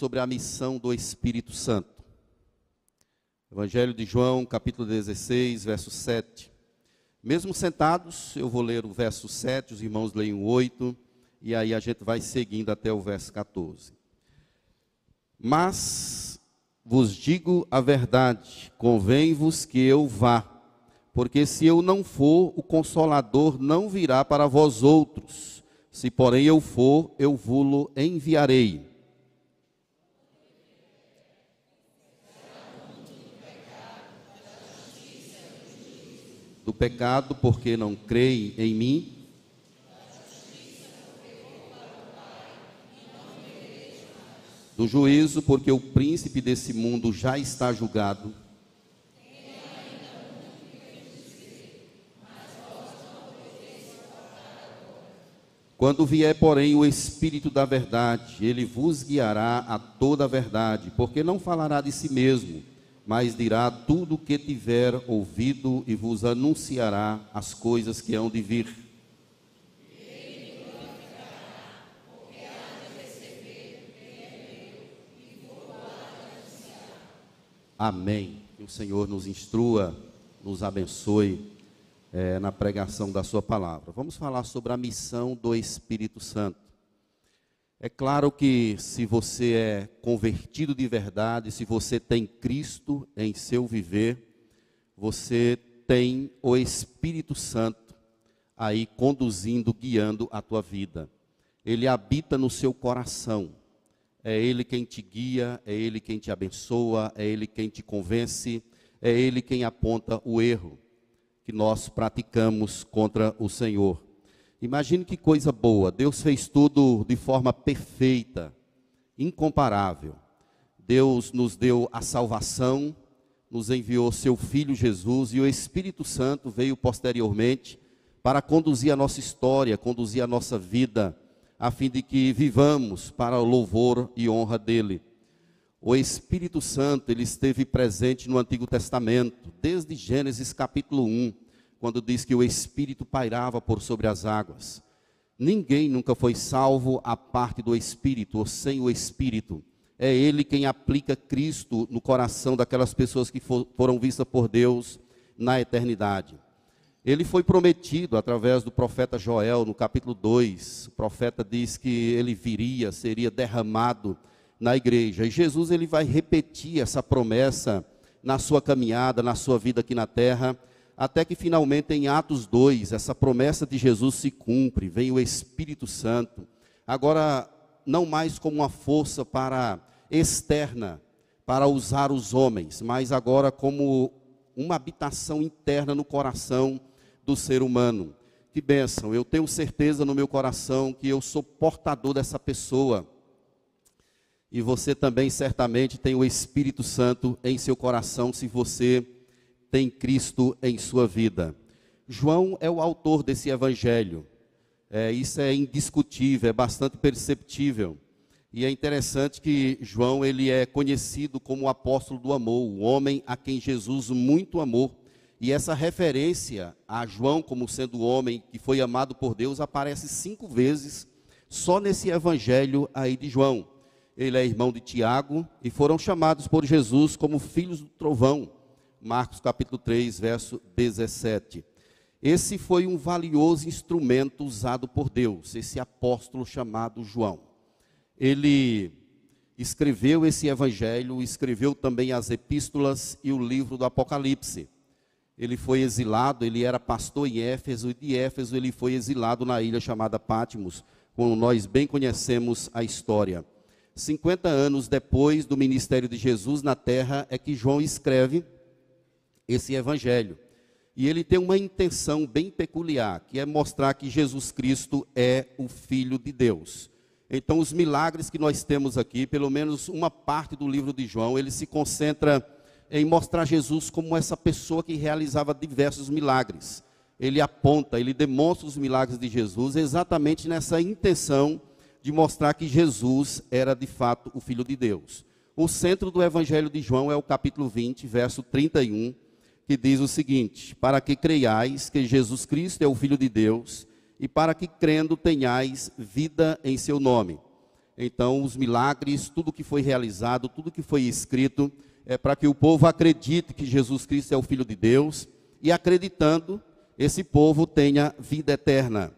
sobre a missão do Espírito Santo. Evangelho de João, capítulo 16, verso 7. Mesmo sentados, eu vou ler o verso 7, os irmãos leem o 8, e aí a gente vai seguindo até o verso 14. Mas vos digo a verdade, convém-vos que eu vá, porque se eu não for, o consolador não virá para vós outros. Se porém eu for, eu vou-lo enviarei. Do pecado, porque não creem em mim. Do juízo, porque o príncipe desse mundo já está julgado. Quando vier, porém, o Espírito da Verdade, ele vos guiará a toda a verdade, porque não falará de si mesmo mas dirá tudo o que tiver ouvido e vos anunciará as coisas que hão de vir. Amém. Que o Senhor nos instrua, nos abençoe é, na pregação da Sua palavra. Vamos falar sobre a missão do Espírito Santo. É claro que se você é convertido de verdade, se você tem Cristo em seu viver, você tem o Espírito Santo aí conduzindo, guiando a tua vida. Ele habita no seu coração. É Ele quem te guia, é Ele quem te abençoa, é Ele quem te convence, é Ele quem aponta o erro que nós praticamos contra o Senhor. Imagine que coisa boa. Deus fez tudo de forma perfeita, incomparável. Deus nos deu a salvação, nos enviou seu filho Jesus e o Espírito Santo veio posteriormente para conduzir a nossa história, conduzir a nossa vida, a fim de que vivamos para o louvor e honra dele. O Espírito Santo, ele esteve presente no Antigo Testamento, desde Gênesis capítulo 1 quando diz que o Espírito pairava por sobre as águas. Ninguém nunca foi salvo à parte do Espírito, ou sem o Espírito. É Ele quem aplica Cristo no coração daquelas pessoas que for, foram vistas por Deus na eternidade. Ele foi prometido através do profeta Joel, no capítulo 2. O profeta diz que ele viria, seria derramado na igreja. E Jesus ele vai repetir essa promessa na sua caminhada, na sua vida aqui na terra até que finalmente em Atos 2, essa promessa de Jesus se cumpre, vem o Espírito Santo, agora não mais como uma força para externa, para usar os homens, mas agora como uma habitação interna no coração do ser humano. Que bênção, eu tenho certeza no meu coração que eu sou portador dessa pessoa. E você também certamente tem o Espírito Santo em seu coração, se você tem Cristo em sua vida. João é o autor desse evangelho. É, isso é indiscutível, é bastante perceptível. E é interessante que João ele é conhecido como o apóstolo do amor, o homem a quem Jesus muito amou. E essa referência a João como sendo o homem que foi amado por Deus aparece cinco vezes só nesse evangelho aí de João. Ele é irmão de Tiago e foram chamados por Jesus como filhos do trovão. Marcos capítulo 3, verso 17. Esse foi um valioso instrumento usado por Deus, esse apóstolo chamado João. Ele escreveu esse evangelho, escreveu também as epístolas e o livro do Apocalipse. Ele foi exilado, ele era pastor em Éfeso, e de Éfeso ele foi exilado na ilha chamada Pátimos, como nós bem conhecemos a história. 50 anos depois do ministério de Jesus na terra é que João escreve esse evangelho. E ele tem uma intenção bem peculiar, que é mostrar que Jesus Cristo é o Filho de Deus. Então, os milagres que nós temos aqui, pelo menos uma parte do livro de João, ele se concentra em mostrar Jesus como essa pessoa que realizava diversos milagres. Ele aponta, ele demonstra os milagres de Jesus exatamente nessa intenção de mostrar que Jesus era de fato o Filho de Deus. O centro do Evangelho de João é o capítulo 20, verso 31 que diz o seguinte: Para que creiais que Jesus Cristo é o Filho de Deus, e para que crendo tenhais vida em seu nome. Então, os milagres, tudo que foi realizado, tudo que foi escrito, é para que o povo acredite que Jesus Cristo é o Filho de Deus e acreditando, esse povo tenha vida eterna.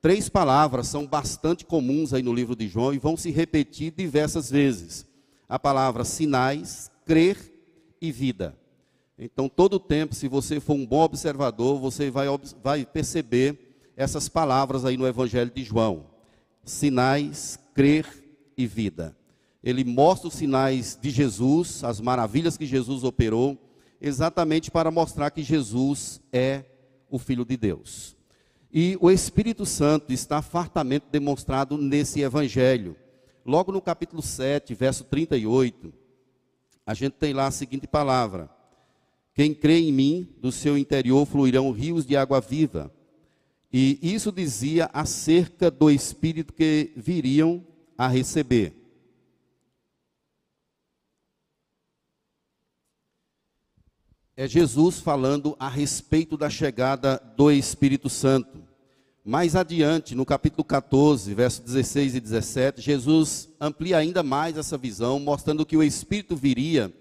Três palavras são bastante comuns aí no livro de João e vão se repetir diversas vezes. A palavra sinais, crer e vida. Então, todo o tempo, se você for um bom observador, você vai, vai perceber essas palavras aí no Evangelho de João: sinais, crer e vida. Ele mostra os sinais de Jesus, as maravilhas que Jesus operou, exatamente para mostrar que Jesus é o Filho de Deus. E o Espírito Santo está fartamente demonstrado nesse evangelho. Logo no capítulo 7, verso 38, a gente tem lá a seguinte palavra: Quem crê em mim, do seu interior fluirão rios de água viva. E isso dizia acerca do Espírito que viriam a receber. é Jesus falando a respeito da chegada do Espírito Santo. Mais adiante, no capítulo 14, versos 16 e 17, Jesus amplia ainda mais essa visão, mostrando que o Espírito viria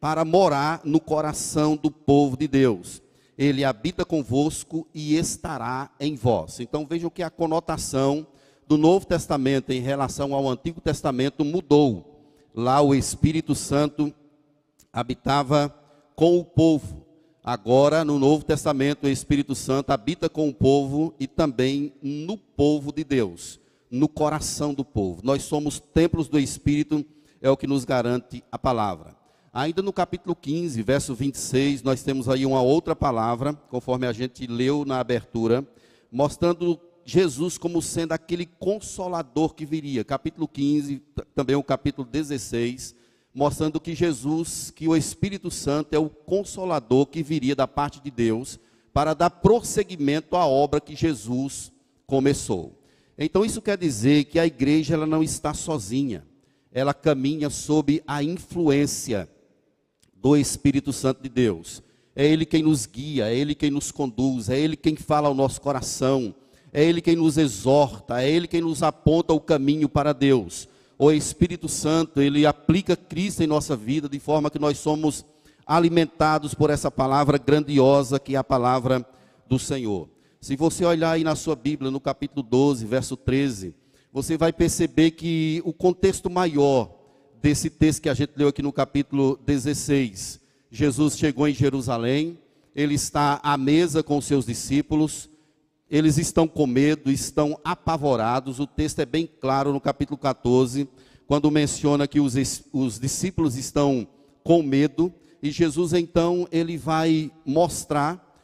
para morar no coração do povo de Deus. Ele habita convosco e estará em vós. Então vejam que a conotação do Novo Testamento em relação ao Antigo Testamento mudou. Lá o Espírito Santo habitava com o povo. Agora, no Novo Testamento, o Espírito Santo habita com o povo e também no povo de Deus, no coração do povo. Nós somos templos do Espírito, é o que nos garante a palavra. Ainda no capítulo 15, verso 26, nós temos aí uma outra palavra, conforme a gente leu na abertura, mostrando Jesus como sendo aquele consolador que viria. Capítulo 15, também o capítulo 16, mostrando que Jesus, que o Espírito Santo é o consolador que viria da parte de Deus para dar prosseguimento à obra que Jesus começou. Então isso quer dizer que a igreja ela não está sozinha. Ela caminha sob a influência do Espírito Santo de Deus. É ele quem nos guia, é ele quem nos conduz, é ele quem fala ao nosso coração, é ele quem nos exorta, é ele quem nos aponta o caminho para Deus o Espírito Santo, ele aplica Cristo em nossa vida de forma que nós somos alimentados por essa palavra grandiosa que é a palavra do Senhor. Se você olhar aí na sua Bíblia, no capítulo 12, verso 13, você vai perceber que o contexto maior desse texto que a gente leu aqui no capítulo 16, Jesus chegou em Jerusalém, ele está à mesa com os seus discípulos, eles estão com medo, estão apavorados. O texto é bem claro no capítulo 14, quando menciona que os, os discípulos estão com medo, e Jesus então ele vai mostrar,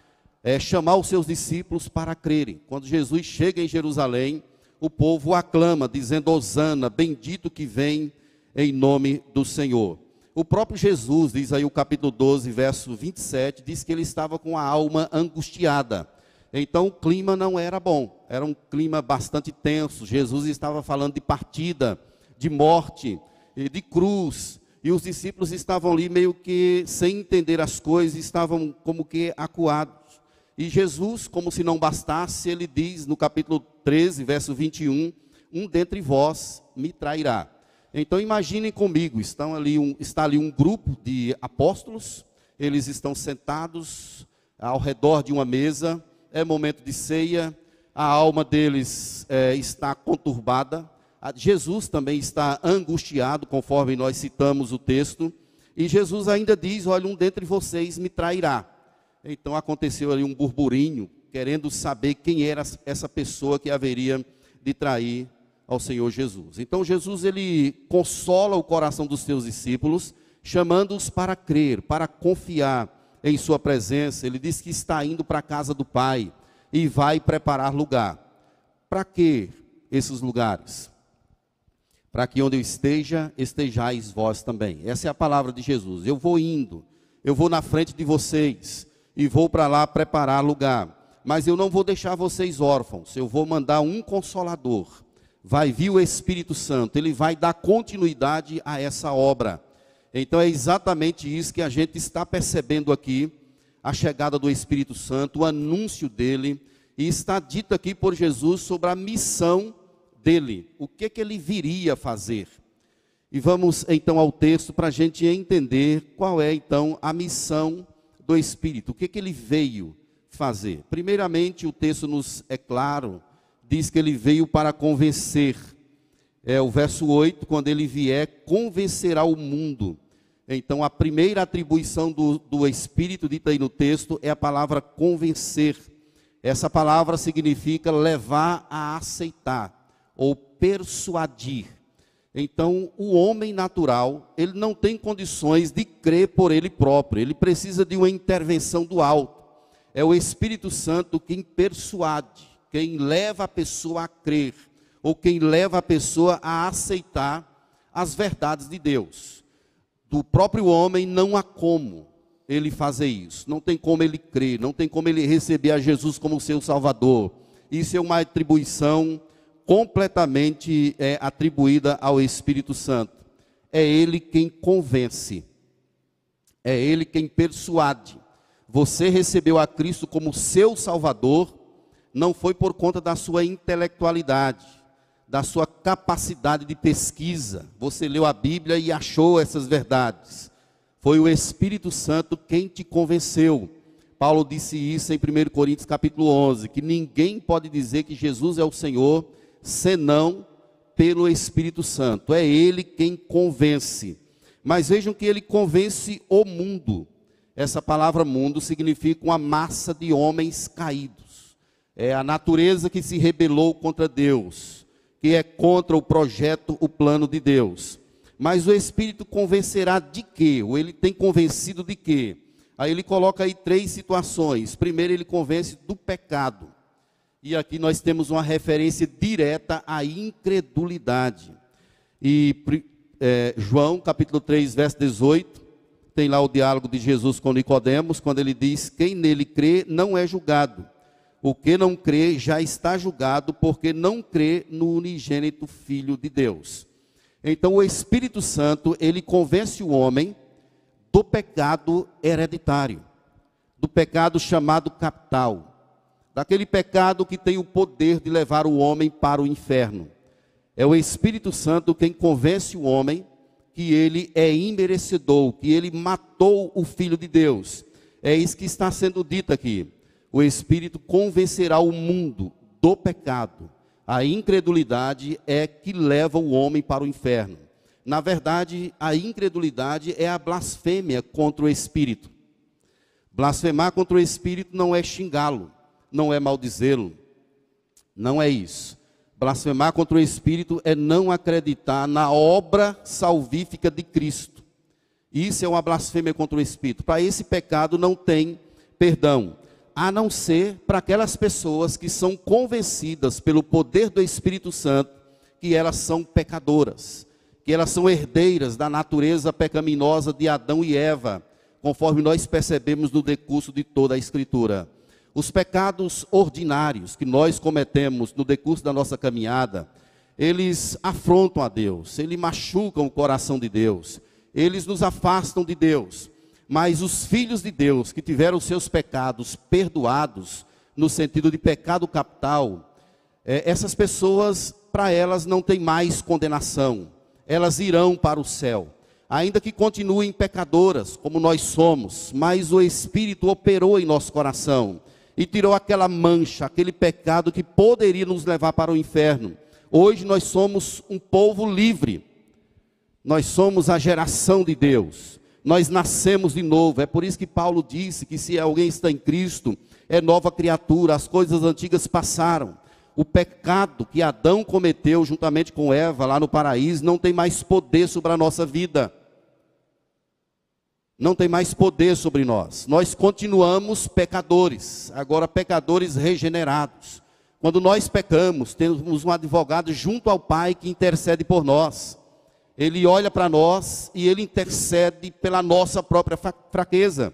é, chamar os seus discípulos para crerem. Quando Jesus chega em Jerusalém, o povo aclama, dizendo: Hosana, bendito que vem em nome do Senhor. O próprio Jesus, diz aí o capítulo 12, verso 27, diz que ele estava com a alma angustiada. Então o clima não era bom, era um clima bastante tenso. Jesus estava falando de partida, de morte, de cruz, e os discípulos estavam ali meio que sem entender as coisas, estavam como que acuados. E Jesus, como se não bastasse, ele diz no capítulo 13, verso 21, um dentre vós me trairá. Então imaginem comigo, estão ali um, está ali um grupo de apóstolos, eles estão sentados ao redor de uma mesa, é momento de ceia, a alma deles é, está conturbada, Jesus também está angustiado, conforme nós citamos o texto, e Jesus ainda diz: Olha, um dentre vocês me trairá. Então aconteceu ali um burburinho, querendo saber quem era essa pessoa que haveria de trair ao Senhor Jesus. Então Jesus ele consola o coração dos seus discípulos, chamando-os para crer, para confiar, em sua presença, ele diz que está indo para a casa do Pai e vai preparar lugar. Para que esses lugares? Para que onde eu esteja, estejais vós também. Essa é a palavra de Jesus. Eu vou indo, eu vou na frente de vocês e vou para lá preparar lugar. Mas eu não vou deixar vocês órfãos, eu vou mandar um consolador. Vai vir o Espírito Santo, ele vai dar continuidade a essa obra. Então é exatamente isso que a gente está percebendo aqui, a chegada do Espírito Santo, o anúncio dele, e está dito aqui por Jesus sobre a missão dele, o que, que ele viria fazer. E vamos então ao texto para a gente entender qual é então a missão do Espírito, o que, que ele veio fazer. Primeiramente, o texto nos é claro, diz que ele veio para convencer. É o verso 8, quando ele vier, convencerá o mundo. Então, a primeira atribuição do, do Espírito, dita aí no texto, é a palavra convencer. Essa palavra significa levar a aceitar ou persuadir. Então, o homem natural, ele não tem condições de crer por ele próprio, ele precisa de uma intervenção do alto. É o Espírito Santo quem persuade, quem leva a pessoa a crer, ou quem leva a pessoa a aceitar as verdades de Deus. Do próprio homem não há como ele fazer isso, não tem como ele crer, não tem como ele receber a Jesus como seu Salvador. Isso é uma atribuição completamente é, atribuída ao Espírito Santo. É Ele quem convence, é Ele quem persuade. Você recebeu a Cristo como seu Salvador, não foi por conta da sua intelectualidade, da sua capacidade de pesquisa. Você leu a Bíblia e achou essas verdades. Foi o Espírito Santo quem te convenceu. Paulo disse isso em 1 Coríntios capítulo 11, que ninguém pode dizer que Jesus é o Senhor senão pelo Espírito Santo. É ele quem convence. Mas vejam que ele convence o mundo. Essa palavra mundo significa uma massa de homens caídos. É a natureza que se rebelou contra Deus, que é contra o projeto, o plano de Deus. Mas o Espírito convencerá de quê? Ou ele tem convencido de quê? Aí ele coloca aí três situações. Primeiro, ele convence do pecado. E aqui nós temos uma referência direta à incredulidade. E é, João, capítulo 3, verso 18, tem lá o diálogo de Jesus com Nicodemos, quando ele diz: Quem nele crê não é julgado. O que não crê já está julgado, porque não crê no unigênito Filho de Deus. Então o Espírito Santo, ele convence o homem do pecado hereditário, do pecado chamado capital daquele pecado que tem o poder de levar o homem para o inferno. É o Espírito Santo quem convence o homem que ele é imerecedor, que ele matou o Filho de Deus. É isso que está sendo dito aqui. O Espírito convencerá o mundo do pecado. A incredulidade é que leva o homem para o inferno. Na verdade, a incredulidade é a blasfêmia contra o Espírito. Blasfemar contra o Espírito não é xingá-lo, não é maldizê-lo. Não é isso. Blasfemar contra o Espírito é não acreditar na obra salvífica de Cristo. Isso é uma blasfêmia contra o Espírito. Para esse pecado não tem perdão, a não ser para aquelas pessoas que são convencidas pelo poder do Espírito Santo que elas são pecadoras, que elas são herdeiras da natureza pecaminosa de Adão e Eva, conforme nós percebemos no decurso de toda a Escritura. Os pecados ordinários que nós cometemos no decurso da nossa caminhada, eles afrontam a Deus, eles machucam o coração de Deus, eles nos afastam de Deus. Mas os filhos de Deus que tiveram seus pecados perdoados, no sentido de pecado capital, é, essas pessoas, para elas, não tem mais condenação, elas irão para o céu ainda que continuem pecadoras, como nós somos, mas o Espírito operou em nosso coração e tirou aquela mancha, aquele pecado que poderia nos levar para o inferno. Hoje nós somos um povo livre. Nós somos a geração de Deus. Nós nascemos de novo. É por isso que Paulo disse que se alguém está em Cristo, é nova criatura, as coisas antigas passaram. O pecado que Adão cometeu juntamente com Eva lá no paraíso não tem mais poder sobre a nossa vida não tem mais poder sobre nós. Nós continuamos pecadores, agora pecadores regenerados. Quando nós pecamos, temos um advogado junto ao Pai que intercede por nós. Ele olha para nós e ele intercede pela nossa própria fraqueza.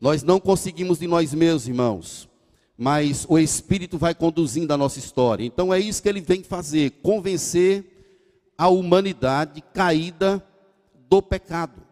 Nós não conseguimos de nós mesmos, irmãos, mas o Espírito vai conduzindo a nossa história. Então é isso que ele vem fazer: convencer a humanidade caída do pecado.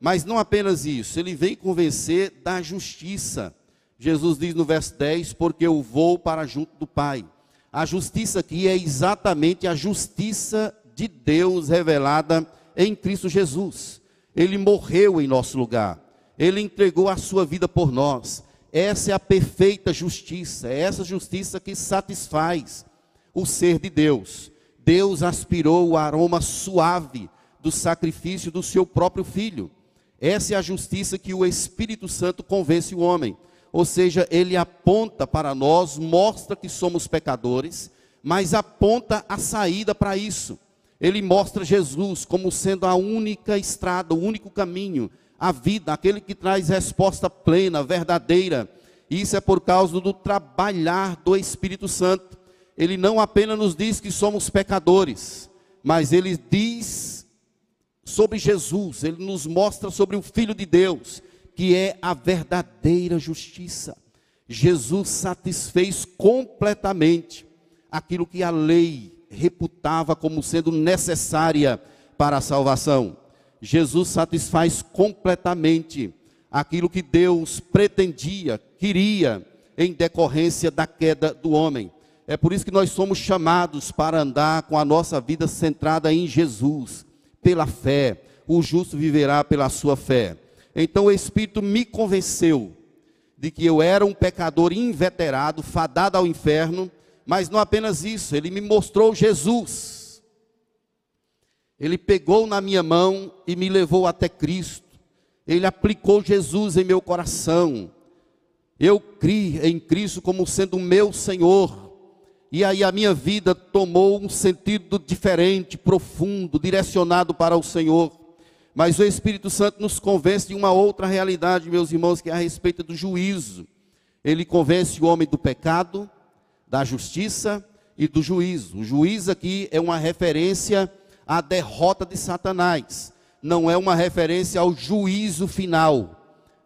Mas não apenas isso, ele vem convencer da justiça. Jesus diz no verso 10: Porque eu vou para junto do Pai. A justiça aqui é exatamente a justiça de Deus revelada em Cristo Jesus. Ele morreu em nosso lugar. Ele entregou a sua vida por nós. Essa é a perfeita justiça, é essa justiça que satisfaz o ser de Deus. Deus aspirou o aroma suave do sacrifício do seu próprio filho. Essa é a justiça que o Espírito Santo convence o homem. Ou seja, ele aponta para nós, mostra que somos pecadores, mas aponta a saída para isso. Ele mostra Jesus como sendo a única estrada, o único caminho, a vida, aquele que traz resposta plena, verdadeira. Isso é por causa do trabalhar do Espírito Santo. Ele não apenas nos diz que somos pecadores, mas ele diz sobre Jesus, ele nos mostra sobre o Filho de Deus, que é a verdadeira justiça. Jesus satisfez completamente aquilo que a lei reputava como sendo necessária para a salvação. Jesus satisfaz completamente aquilo que Deus pretendia, queria, em decorrência da queda do homem. É por isso que nós somos chamados para andar com a nossa vida centrada em Jesus, pela fé. O justo viverá pela sua fé. Então o Espírito me convenceu de que eu era um pecador inveterado, fadado ao inferno, mas não apenas isso, ele me mostrou Jesus. Ele pegou na minha mão e me levou até Cristo. Ele aplicou Jesus em meu coração. Eu criei em Cristo como sendo o meu Senhor. E aí a minha vida tomou um sentido diferente, profundo, direcionado para o Senhor. Mas o Espírito Santo nos convence de uma outra realidade, meus irmãos, que é a respeito do juízo. Ele convence o homem do pecado, da justiça e do juízo. O juízo aqui é uma referência à derrota de Satanás, não é uma referência ao juízo final,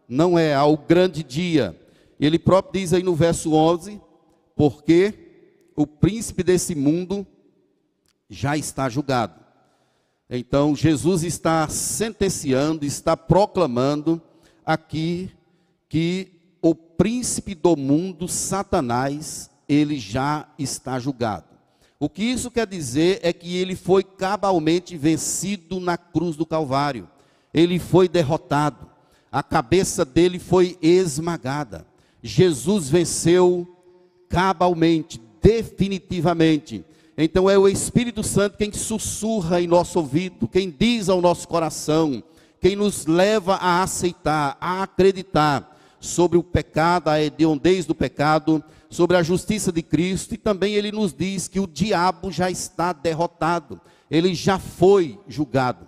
não é ao grande dia. Ele próprio diz aí no verso 11: porque o príncipe desse mundo já está julgado. Então, Jesus está sentenciando, está proclamando aqui que o príncipe do mundo, Satanás, ele já está julgado. O que isso quer dizer é que ele foi cabalmente vencido na cruz do Calvário. Ele foi derrotado. A cabeça dele foi esmagada. Jesus venceu cabalmente, definitivamente. Então é o Espírito Santo quem sussurra em nosso ouvido, quem diz ao nosso coração, quem nos leva a aceitar, a acreditar sobre o pecado, a hediondez do pecado, sobre a justiça de Cristo, e também ele nos diz que o diabo já está derrotado, ele já foi julgado.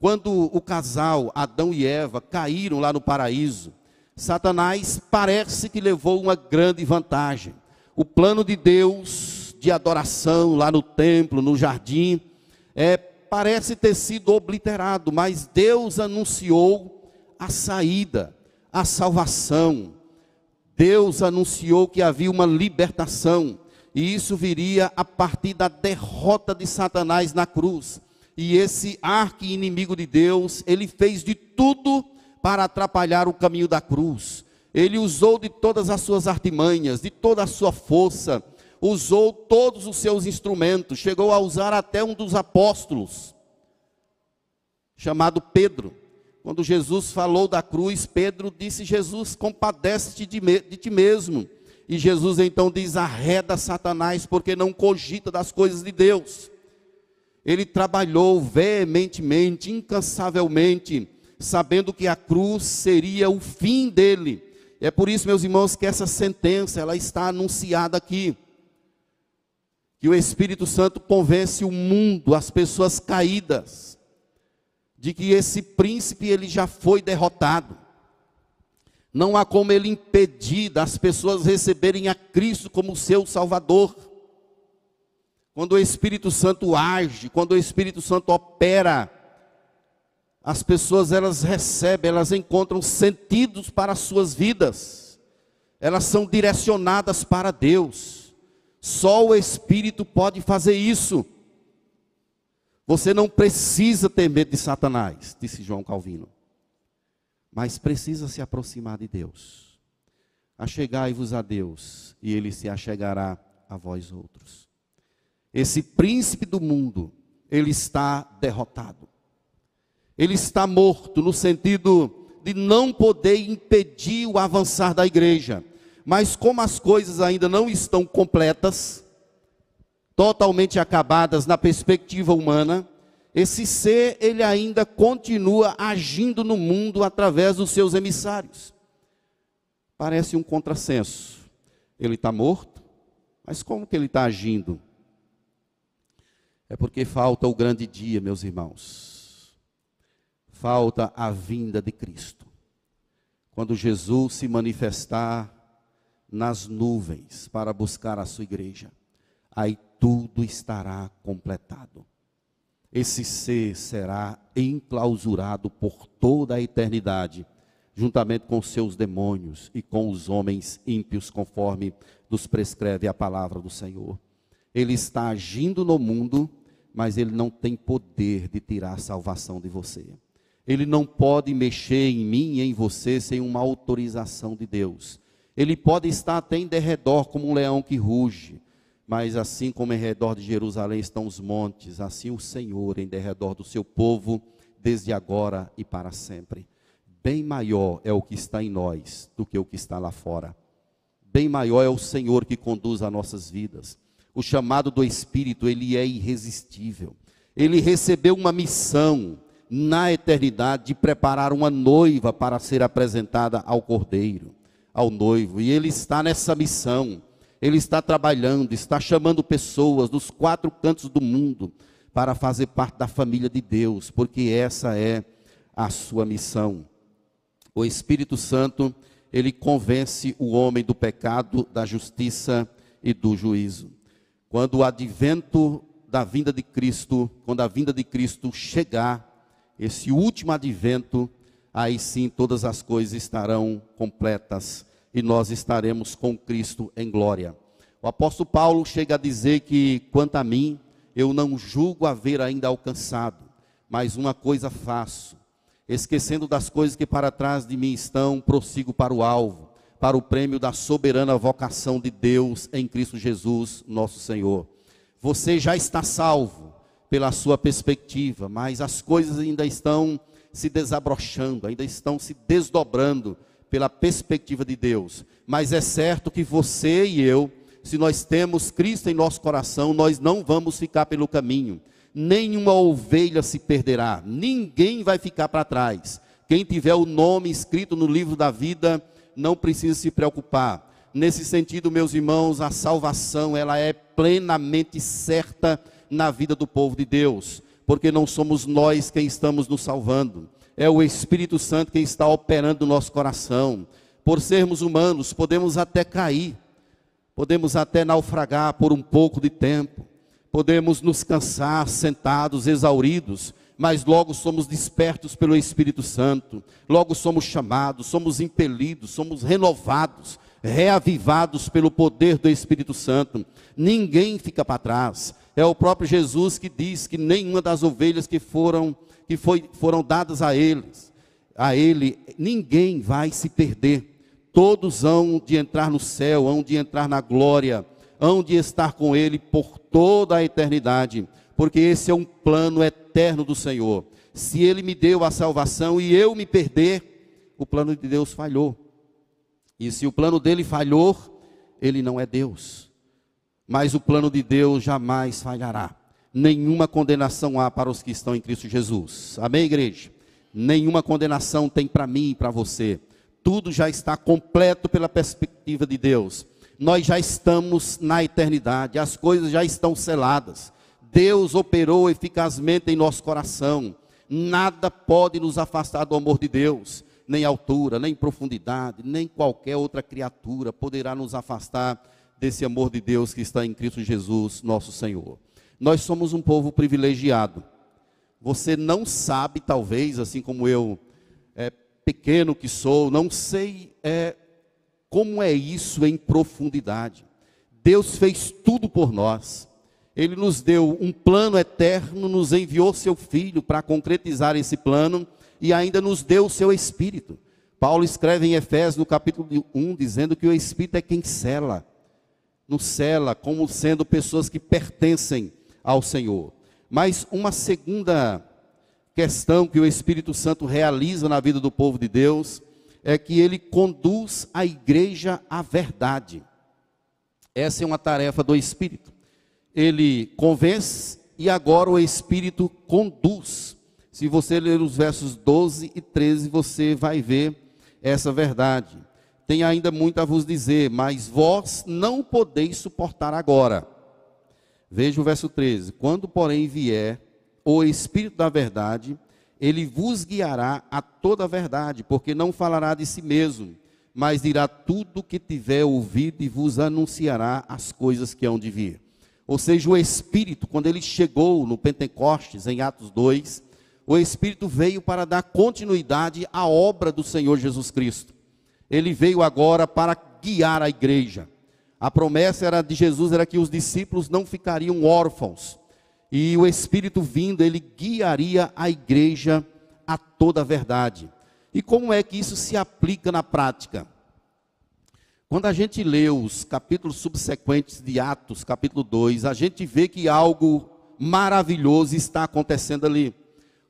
Quando o casal Adão e Eva caíram lá no paraíso, Satanás parece que levou uma grande vantagem. O plano de Deus de adoração lá no templo, no jardim, é, parece ter sido obliterado, mas Deus anunciou a saída, a salvação, Deus anunciou que havia uma libertação, e isso viria a partir da derrota de Satanás na cruz. E esse arqui-inimigo de Deus, ele fez de tudo para atrapalhar o caminho da cruz. Ele usou de todas as suas artimanhas, de toda a sua força, usou todos os seus instrumentos, chegou a usar até um dos apóstolos, chamado Pedro. Quando Jesus falou da cruz, Pedro disse: Jesus, compadece-te de, de ti mesmo. E Jesus então diz: arreda Satanás, porque não cogita das coisas de Deus. Ele trabalhou veementemente, incansavelmente, sabendo que a cruz seria o fim dele. É por isso, meus irmãos, que essa sentença ela está anunciada aqui. Que o Espírito Santo convence o mundo, as pessoas caídas, de que esse príncipe ele já foi derrotado. Não há como ele impedir das pessoas receberem a Cristo como seu Salvador. Quando o Espírito Santo age, quando o Espírito Santo opera, as pessoas elas recebem, elas encontram sentidos para as suas vidas. Elas são direcionadas para Deus. Só o Espírito pode fazer isso. Você não precisa ter medo de Satanás, disse João Calvino. Mas precisa se aproximar de Deus. Achegai-vos a Deus, e ele se achegará a vós outros. Esse príncipe do mundo, ele está derrotado. Ele está morto no sentido de não poder impedir o avançar da igreja. Mas como as coisas ainda não estão completas, totalmente acabadas na perspectiva humana, esse ser ele ainda continua agindo no mundo através dos seus emissários. Parece um contrassenso. Ele está morto, mas como que ele está agindo? É porque falta o grande dia, meus irmãos. Falta a vinda de Cristo. Quando Jesus se manifestar nas nuvens para buscar a sua igreja, aí tudo estará completado. Esse ser será enclausurado por toda a eternidade, juntamente com seus demônios e com os homens ímpios, conforme nos prescreve a palavra do Senhor. Ele está agindo no mundo, mas ele não tem poder de tirar a salvação de você. Ele não pode mexer em mim e em você sem uma autorização de Deus. Ele pode estar até em derredor como um leão que ruge, mas assim como em redor de Jerusalém estão os montes, assim o Senhor em derredor do seu povo, desde agora e para sempre. Bem maior é o que está em nós do que o que está lá fora. Bem maior é o Senhor que conduz as nossas vidas. O chamado do Espírito, ele é irresistível. Ele recebeu uma missão na eternidade de preparar uma noiva para ser apresentada ao Cordeiro ao noivo. E ele está nessa missão. Ele está trabalhando, está chamando pessoas dos quatro cantos do mundo para fazer parte da família de Deus, porque essa é a sua missão. O Espírito Santo, ele convence o homem do pecado, da justiça e do juízo. Quando o advento da vinda de Cristo, quando a vinda de Cristo chegar, esse último advento, aí sim todas as coisas estarão completas e nós estaremos com Cristo em glória. O apóstolo Paulo chega a dizer que, quanto a mim, eu não julgo haver ainda alcançado, mas uma coisa faço, esquecendo das coisas que para trás de mim estão, prossigo para o alvo, para o prêmio da soberana vocação de Deus em Cristo Jesus, nosso Senhor. Você já está salvo pela sua perspectiva, mas as coisas ainda estão se desabrochando, ainda estão se desdobrando pela perspectiva de Deus. Mas é certo que você e eu, se nós temos Cristo em nosso coração, nós não vamos ficar pelo caminho. Nenhuma ovelha se perderá, ninguém vai ficar para trás. Quem tiver o nome escrito no livro da vida, não precisa se preocupar. Nesse sentido, meus irmãos, a salvação, ela é plenamente certa na vida do povo de Deus, porque não somos nós quem estamos nos salvando é o Espírito Santo quem está operando no nosso coração. Por sermos humanos, podemos até cair, podemos até naufragar por um pouco de tempo, podemos nos cansar sentados, exauridos, mas logo somos despertos pelo Espírito Santo, logo somos chamados, somos impelidos, somos renovados, reavivados pelo poder do Espírito Santo. Ninguém fica para trás. É o próprio Jesus que diz que nenhuma das ovelhas que foram que foi, foram dadas a eles, a ele, ninguém vai se perder. Todos hão de entrar no céu, hão de entrar na glória, hão de estar com ele por toda a eternidade, porque esse é um plano eterno do Senhor. Se ele me deu a salvação e eu me perder, o plano de Deus falhou. E se o plano dele falhou, ele não é Deus. Mas o plano de Deus jamais falhará nenhuma condenação há para os que estão em Cristo Jesus. Amém, igreja? Nenhuma condenação tem para mim e para você. Tudo já está completo pela perspectiva de Deus. Nós já estamos na eternidade, as coisas já estão seladas. Deus operou eficazmente em nosso coração. Nada pode nos afastar do amor de Deus, nem altura, nem profundidade, nem qualquer outra criatura poderá nos afastar desse amor de Deus que está em Cristo Jesus, nosso Senhor nós somos um povo privilegiado. Você não sabe, talvez, assim como eu, é, pequeno que sou, não sei é, como é isso em profundidade. Deus fez tudo por nós. Ele nos deu um plano eterno, nos enviou seu Filho para concretizar esse plano e ainda nos deu o seu Espírito. Paulo escreve em Efésios, no capítulo 1, dizendo que o Espírito é quem cela nos cela como sendo pessoas que pertencem ao Senhor. Mas uma segunda questão que o Espírito Santo realiza na vida do povo de Deus é que ele conduz a igreja à verdade. Essa é uma tarefa do Espírito. Ele convence e agora o Espírito conduz. Se você ler os versos 12 e 13, você vai ver essa verdade. Tem ainda muito a vos dizer, mas vós não podeis suportar agora. Veja o verso 13: Quando, porém, vier o Espírito da verdade, ele vos guiará a toda a verdade, porque não falará de si mesmo, mas dirá tudo o que tiver ouvido e vos anunciará as coisas que hão de vir. Ou seja, o Espírito, quando ele chegou no Pentecostes, em Atos 2, o Espírito veio para dar continuidade à obra do Senhor Jesus Cristo. Ele veio agora para guiar a igreja. A promessa era de Jesus era que os discípulos não ficariam órfãos, e o Espírito vindo, ele guiaria a igreja a toda a verdade. E como é que isso se aplica na prática? Quando a gente lê os capítulos subsequentes de Atos, capítulo 2, a gente vê que algo maravilhoso está acontecendo ali.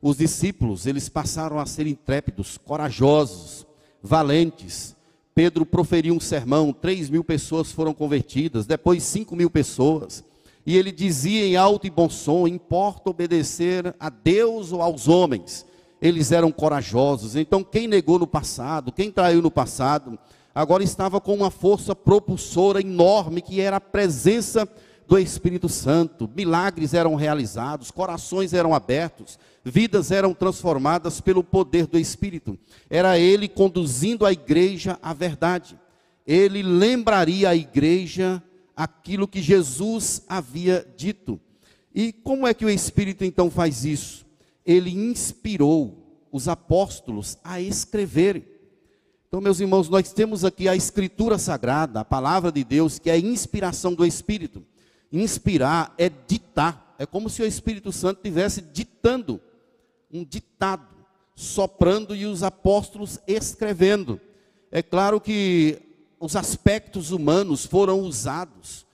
Os discípulos, eles passaram a ser intrépidos, corajosos, valentes. Pedro proferiu um sermão, 3 mil pessoas foram convertidas, depois 5 mil pessoas. E ele dizia em alto e bom som: importa obedecer a Deus ou aos homens. Eles eram corajosos. Então, quem negou no passado, quem traiu no passado, agora estava com uma força propulsora enorme, que era a presença do Espírito Santo. Milagres eram realizados, corações eram abertos, vidas eram transformadas pelo poder do Espírito. Era ele conduzindo a igreja à verdade. Ele lembraria a igreja aquilo que Jesus havia dito. E como é que o Espírito então faz isso? Ele inspirou os apóstolos a escreverem. Então, meus irmãos, nós temos aqui a Escritura Sagrada, a palavra de Deus, que é a inspiração do Espírito. Inspirar é ditar, é como se o Espírito Santo estivesse ditando um ditado, soprando e os apóstolos escrevendo. É claro que os aspectos humanos foram usados,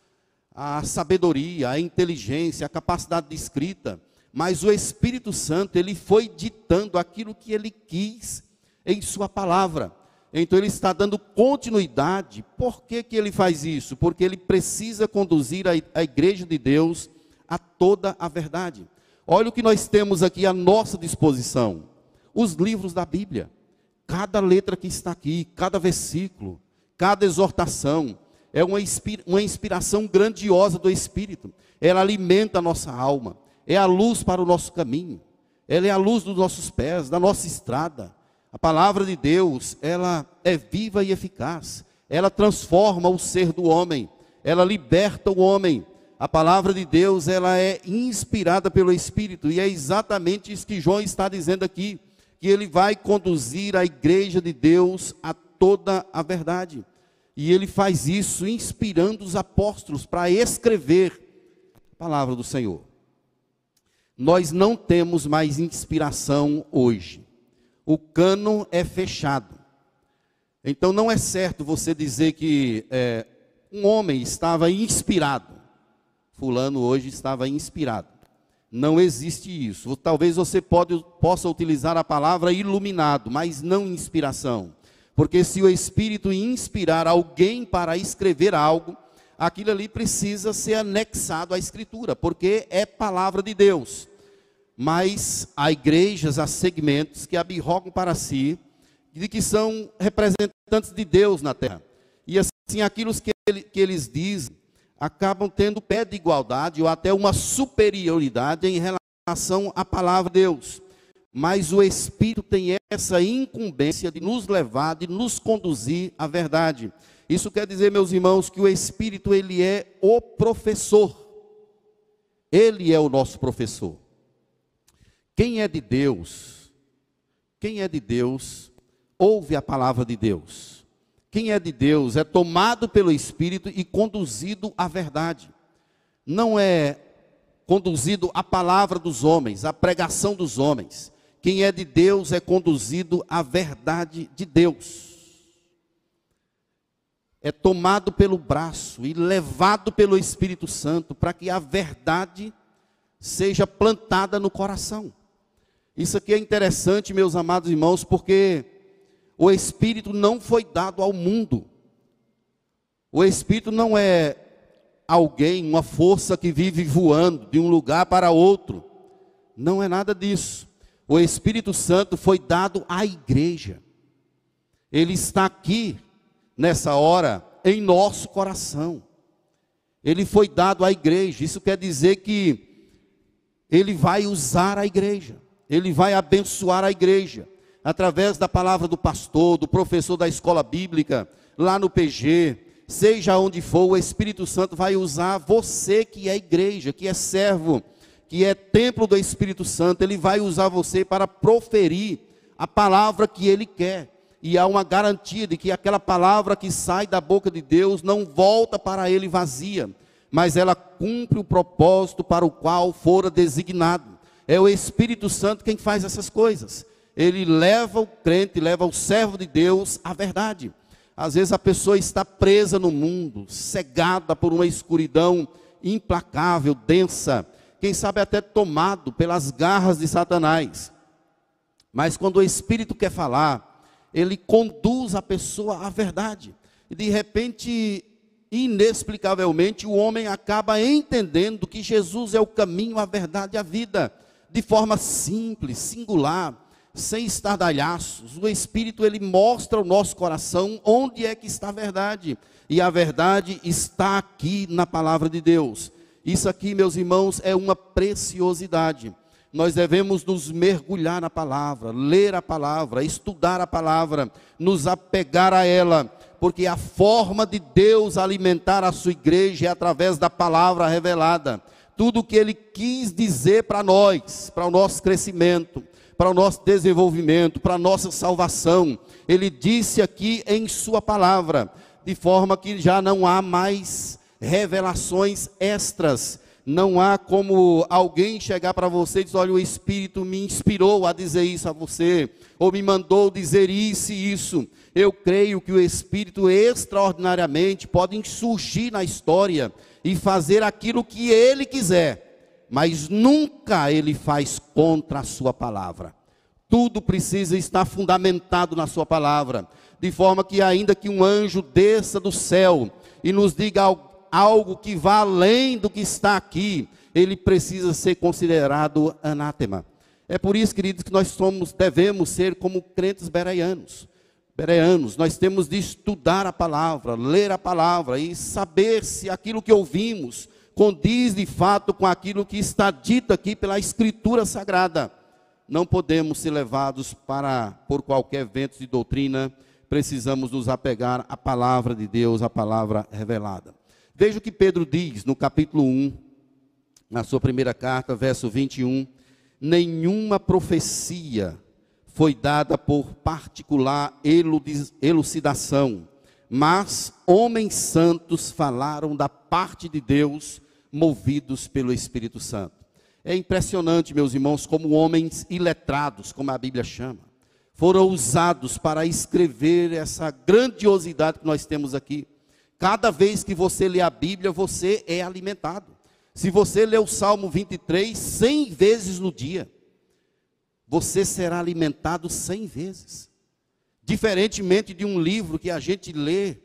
a sabedoria, a inteligência, a capacidade de escrita, mas o Espírito Santo, ele foi ditando aquilo que ele quis em sua palavra. Então ele está dando continuidade. Por que, que ele faz isso? Porque ele precisa conduzir a, a igreja de Deus a toda a verdade. Olha o que nós temos aqui à nossa disposição: os livros da Bíblia. Cada letra que está aqui, cada versículo, Cada exortação é uma, uma inspiração grandiosa do Espírito. Ela alimenta a nossa alma, é a luz para o nosso caminho, ela é a luz dos nossos pés, da nossa estrada. A palavra de Deus, ela é viva e eficaz. Ela transforma o ser do homem, ela liberta o homem. A palavra de Deus, ela é inspirada pelo Espírito, e é exatamente isso que João está dizendo aqui, que ele vai conduzir a igreja de Deus a toda a verdade. E ele faz isso inspirando os apóstolos para escrever a palavra do Senhor. Nós não temos mais inspiração hoje. O cano é fechado. Então não é certo você dizer que é, um homem estava inspirado. Fulano hoje estava inspirado. Não existe isso. Talvez você pode, possa utilizar a palavra iluminado, mas não inspiração. Porque se o Espírito inspirar alguém para escrever algo, aquilo ali precisa ser anexado à Escritura, porque é palavra de Deus. Mas há igrejas, há segmentos que abirrogam para si de que são representantes de Deus na terra. E assim, aquilo que, ele, que eles dizem acabam tendo pé de igualdade ou até uma superioridade em relação à palavra de Deus mas o Espírito tem essa incumbência de nos levar, de nos conduzir à verdade. Isso quer dizer, meus irmãos, que o Espírito ele é o professor. Ele é o nosso professor. Quem é de Deus? Quem é de Deus ouve a palavra de Deus. Quem é de Deus é tomado pelo Espírito e conduzido à verdade. Não é conduzido à palavra dos homens, à pregação dos homens quem é de Deus é conduzido à verdade de Deus. é tomado pelo braço e levado pelo Espírito Santo para que a verdade seja plantada no coração. Isso aqui é interessante, meus amados irmãos, porque o Espírito não foi dado ao mundo. O Espírito não é alguém, uma força que vive voando de um lugar para outro. Não é nada disso. O Espírito Santo foi dado à igreja. Ele está aqui, nessa hora, em nosso coração. Ele foi dado à igreja. Isso quer dizer que ele vai usar a igreja. Ele vai abençoar a igreja. Através da palavra do pastor, do professor da escola bíblica, lá no PG, seja onde for, o Espírito Santo vai usar você que é igreja, que é servo, que é templo do Espírito Santo, ele vai usar você para proferir a palavra que ele quer. E há uma garantia de que aquela palavra que sai da boca de Deus não volta para ele vazia, mas ela cumpre o propósito para o qual fora designado. É o Espírito Santo quem faz essas coisas. Ele leva o crente, leva o servo de Deus à verdade. Às vezes a pessoa está presa no mundo, cegada por uma escuridão implacável, densa, quem sabe até tomado pelas garras de Satanás. Mas quando o Espírito quer falar, ele conduz a pessoa à verdade. E de repente, inexplicavelmente, o homem acaba entendendo que Jesus é o caminho, a verdade e a vida, de forma simples, singular sem estardalhaços. O Espírito ele mostra ao nosso coração onde é que está a verdade. E a verdade está aqui na palavra de Deus. Isso aqui, meus irmãos, é uma preciosidade. Nós devemos nos mergulhar na palavra, ler a palavra, estudar a palavra, nos apegar a ela, porque a forma de Deus alimentar a sua igreja é através da palavra revelada. Tudo o que ele quis dizer para nós, para o nosso crescimento, para o nosso desenvolvimento, para a nossa salvação. Ele disse aqui em Sua palavra, de forma que já não há mais revelações extras. Não há como alguém chegar para você e dizer: olha, o Espírito me inspirou a dizer isso a você, ou me mandou dizer isso e isso. Eu creio que o Espírito extraordinariamente pode surgir na história e fazer aquilo que ele quiser mas nunca ele faz contra a sua palavra. Tudo precisa estar fundamentado na sua palavra, de forma que ainda que um anjo desça do céu e nos diga algo que vá além do que está aqui, ele precisa ser considerado anátema. É por isso, queridos, que nós somos, devemos ser como crentes bereanos. Bereanos, nós temos de estudar a palavra, ler a palavra e saber se aquilo que ouvimos condiz de fato com aquilo que está dito aqui pela Escritura Sagrada. Não podemos ser levados para por qualquer vento de doutrina, precisamos nos apegar à palavra de Deus, à palavra revelada. Veja o que Pedro diz no capítulo 1, na sua primeira carta, verso 21. Nenhuma profecia foi dada por particular elucidação, mas homens santos falaram da parte de Deus movidos pelo Espírito Santo. É impressionante, meus irmãos, como homens iletrados, como a Bíblia chama, foram usados para escrever essa grandiosidade que nós temos aqui. Cada vez que você lê a Bíblia, você é alimentado. Se você lê o Salmo 23 100 vezes no dia, você será alimentado 100 vezes. Diferentemente de um livro que a gente lê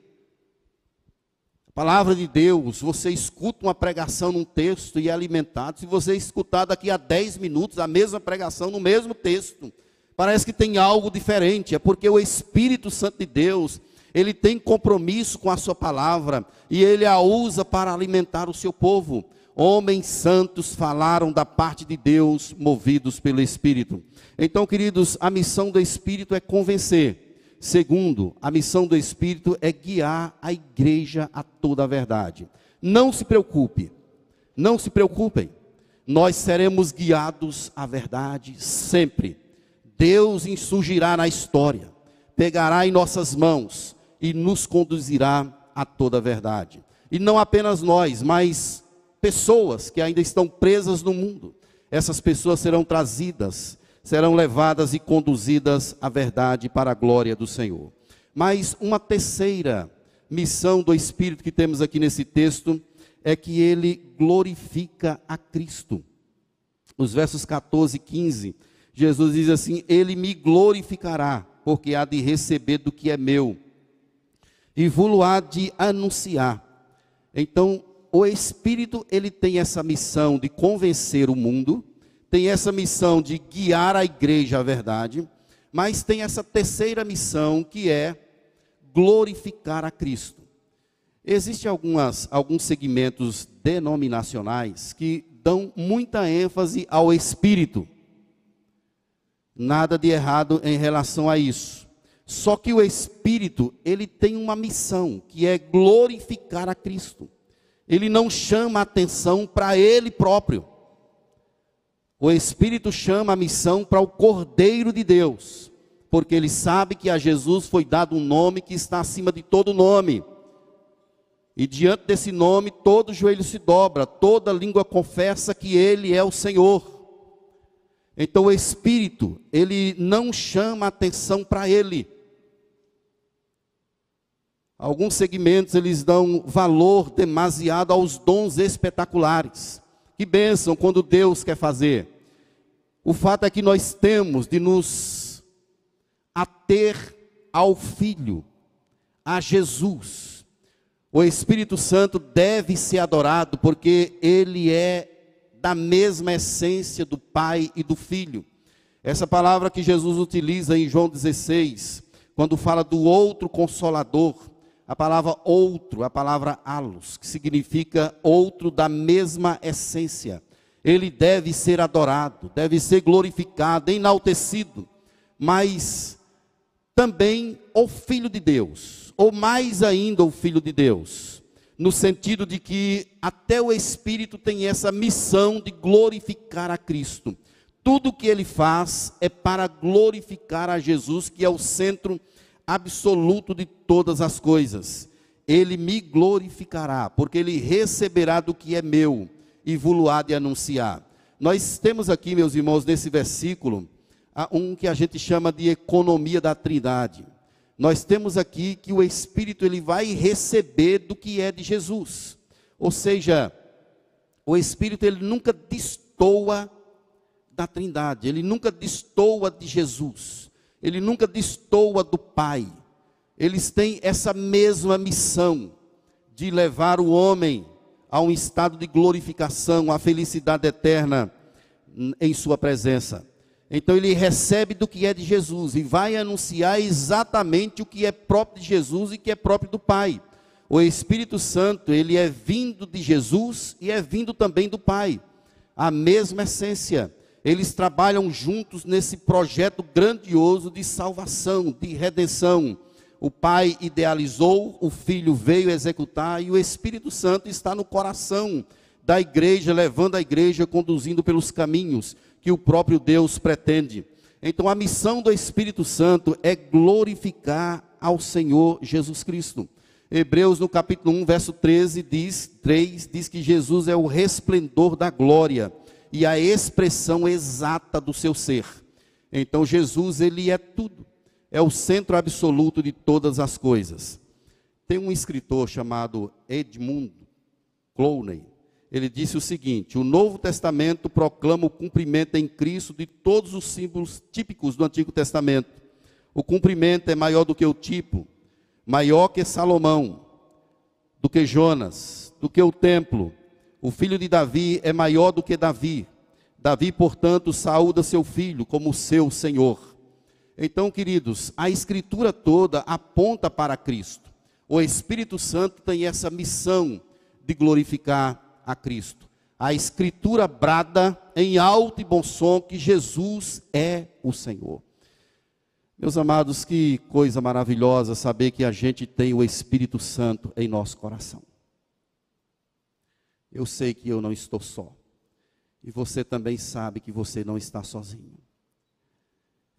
Palavra de Deus, você escuta uma pregação num texto e é alimentado. Se você escutar daqui a 10 minutos a mesma pregação no mesmo texto, parece que tem algo diferente. É porque o Espírito Santo de Deus, ele tem compromisso com a sua palavra e ele a usa para alimentar o seu povo. Homens santos falaram da parte de Deus, movidos pelo Espírito. Então, queridos, a missão do Espírito é convencer Segundo, a missão do Espírito é guiar a igreja a toda a verdade. Não se preocupe, não se preocupem, nós seremos guiados à verdade sempre. Deus insurgirá na história, pegará em nossas mãos e nos conduzirá a toda a verdade. E não apenas nós, mas pessoas que ainda estão presas no mundo. Essas pessoas serão trazidas serão levadas e conduzidas à verdade para a glória do Senhor. Mas uma terceira missão do Espírito que temos aqui nesse texto é que ele glorifica a Cristo. Os versos 14 e 15, Jesus diz assim: Ele me glorificará, porque há de receber do que é meu, e vou há de anunciar. Então, o Espírito, ele tem essa missão de convencer o mundo, tem essa missão de guiar a igreja à verdade, mas tem essa terceira missão que é glorificar a Cristo. Existem algumas, alguns segmentos denominacionais que dão muita ênfase ao Espírito. Nada de errado em relação a isso. Só que o Espírito, ele tem uma missão, que é glorificar a Cristo. Ele não chama atenção para ele próprio. O Espírito chama a missão para o Cordeiro de Deus, porque ele sabe que a Jesus foi dado um nome que está acima de todo nome. E diante desse nome, todo joelho se dobra, toda língua confessa que ele é o Senhor. Então o Espírito, ele não chama atenção para ele. Alguns segmentos eles dão valor demasiado aos dons espetaculares. Que bênção quando Deus quer fazer. O fato é que nós temos de nos ater ao Filho, a Jesus. O Espírito Santo deve ser adorado porque ele é da mesma essência do Pai e do Filho. Essa palavra que Jesus utiliza em João 16, quando fala do outro consolador, a palavra outro, a palavra alos, que significa outro da mesma essência ele deve ser adorado, deve ser glorificado, enaltecido, mas também o Filho de Deus, ou mais ainda o Filho de Deus, no sentido de que até o Espírito tem essa missão de glorificar a Cristo. Tudo que ele faz é para glorificar a Jesus, que é o centro absoluto de todas as coisas. Ele me glorificará, porque ele receberá do que é meu e há de anunciar. Nós temos aqui, meus irmãos, nesse versículo, um que a gente chama de economia da Trindade. Nós temos aqui que o Espírito ele vai receber do que é de Jesus. Ou seja, o Espírito ele nunca destoa da Trindade, ele nunca destoa de Jesus, ele nunca destoa do Pai. Eles têm essa mesma missão de levar o homem a um estado de glorificação, a felicidade eterna em Sua presença. Então ele recebe do que é de Jesus e vai anunciar exatamente o que é próprio de Jesus e que é próprio do Pai. O Espírito Santo, ele é vindo de Jesus e é vindo também do Pai. A mesma essência. Eles trabalham juntos nesse projeto grandioso de salvação, de redenção o Pai idealizou, o Filho veio executar e o Espírito Santo está no coração da igreja, levando a igreja, conduzindo pelos caminhos que o próprio Deus pretende. Então a missão do Espírito Santo é glorificar ao Senhor Jesus Cristo. Hebreus no capítulo 1, verso 13 diz, 3 diz que Jesus é o resplendor da glória e a expressão exata do seu ser. Então Jesus ele é tudo é o centro absoluto de todas as coisas. Tem um escritor chamado Edmund Clowney. Ele disse o seguinte: O Novo Testamento proclama o cumprimento em Cristo de todos os símbolos típicos do Antigo Testamento. O cumprimento é maior do que o tipo, maior que Salomão, do que Jonas, do que o templo. O filho de Davi é maior do que Davi. Davi, portanto, saúda seu filho como seu Senhor. Então, queridos, a escritura toda aponta para Cristo. O Espírito Santo tem essa missão de glorificar a Cristo. A escritura brada em alto e bom som que Jesus é o Senhor. Meus amados, que coisa maravilhosa saber que a gente tem o Espírito Santo em nosso coração. Eu sei que eu não estou só. E você também sabe que você não está sozinho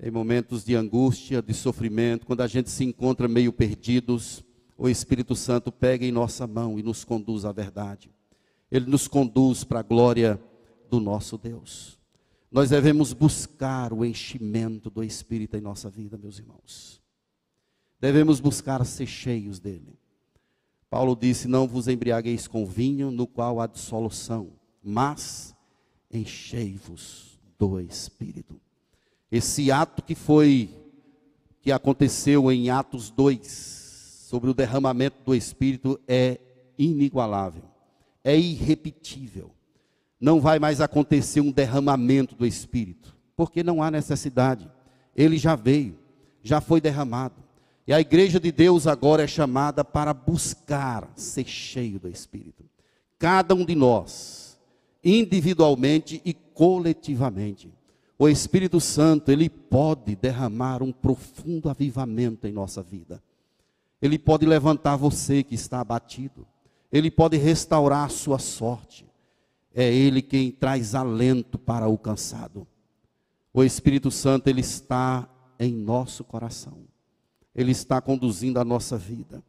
em momentos de angústia, de sofrimento, quando a gente se encontra meio perdidos, o Espírito Santo pega em nossa mão e nos conduz à verdade. Ele nos conduz para a glória do nosso Deus. Nós devemos buscar o enchimento do Espírito em nossa vida, meus irmãos. Devemos buscar ser cheios dele. Paulo disse: Não vos embriagueis com vinho, no qual há dissolução, mas enchei-vos do Espírito. Esse ato que foi, que aconteceu em Atos 2, sobre o derramamento do Espírito, é inigualável, é irrepetível. Não vai mais acontecer um derramamento do Espírito, porque não há necessidade. Ele já veio, já foi derramado. E a igreja de Deus agora é chamada para buscar ser cheio do Espírito. Cada um de nós, individualmente e coletivamente. O Espírito Santo, ele pode derramar um profundo avivamento em nossa vida. Ele pode levantar você que está abatido. Ele pode restaurar a sua sorte. É ele quem traz alento para o cansado. O Espírito Santo, ele está em nosso coração. Ele está conduzindo a nossa vida.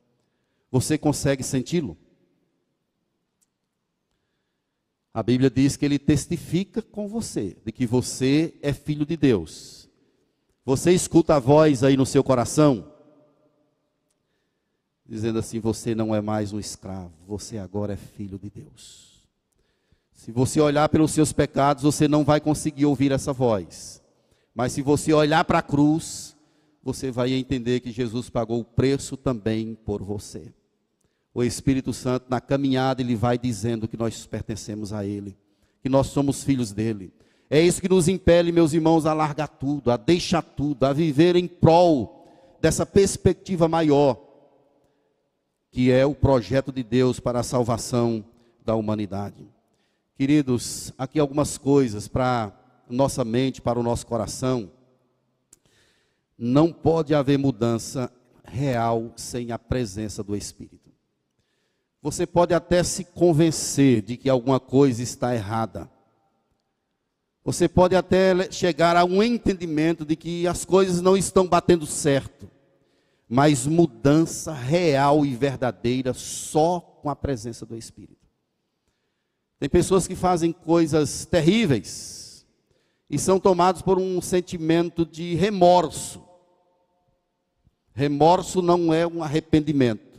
Você consegue senti-lo? A Bíblia diz que ele testifica com você de que você é filho de Deus. Você escuta a voz aí no seu coração? dizendo assim: você não é mais um escravo, você agora é filho de Deus. Se você olhar pelos seus pecados, você não vai conseguir ouvir essa voz. Mas se você olhar para a cruz, você vai entender que Jesus pagou o preço também por você. O Espírito Santo, na caminhada, ele vai dizendo que nós pertencemos a Ele, que nós somos filhos dele. É isso que nos impele, meus irmãos, a largar tudo, a deixar tudo, a viver em prol dessa perspectiva maior que é o projeto de Deus para a salvação da humanidade. Queridos, aqui algumas coisas para nossa mente, para o nosso coração. Não pode haver mudança real sem a presença do Espírito. Você pode até se convencer de que alguma coisa está errada. Você pode até chegar a um entendimento de que as coisas não estão batendo certo mas mudança real e verdadeira só com a presença do Espírito. Tem pessoas que fazem coisas terríveis e são tomados por um sentimento de remorso. Remorso não é um arrependimento.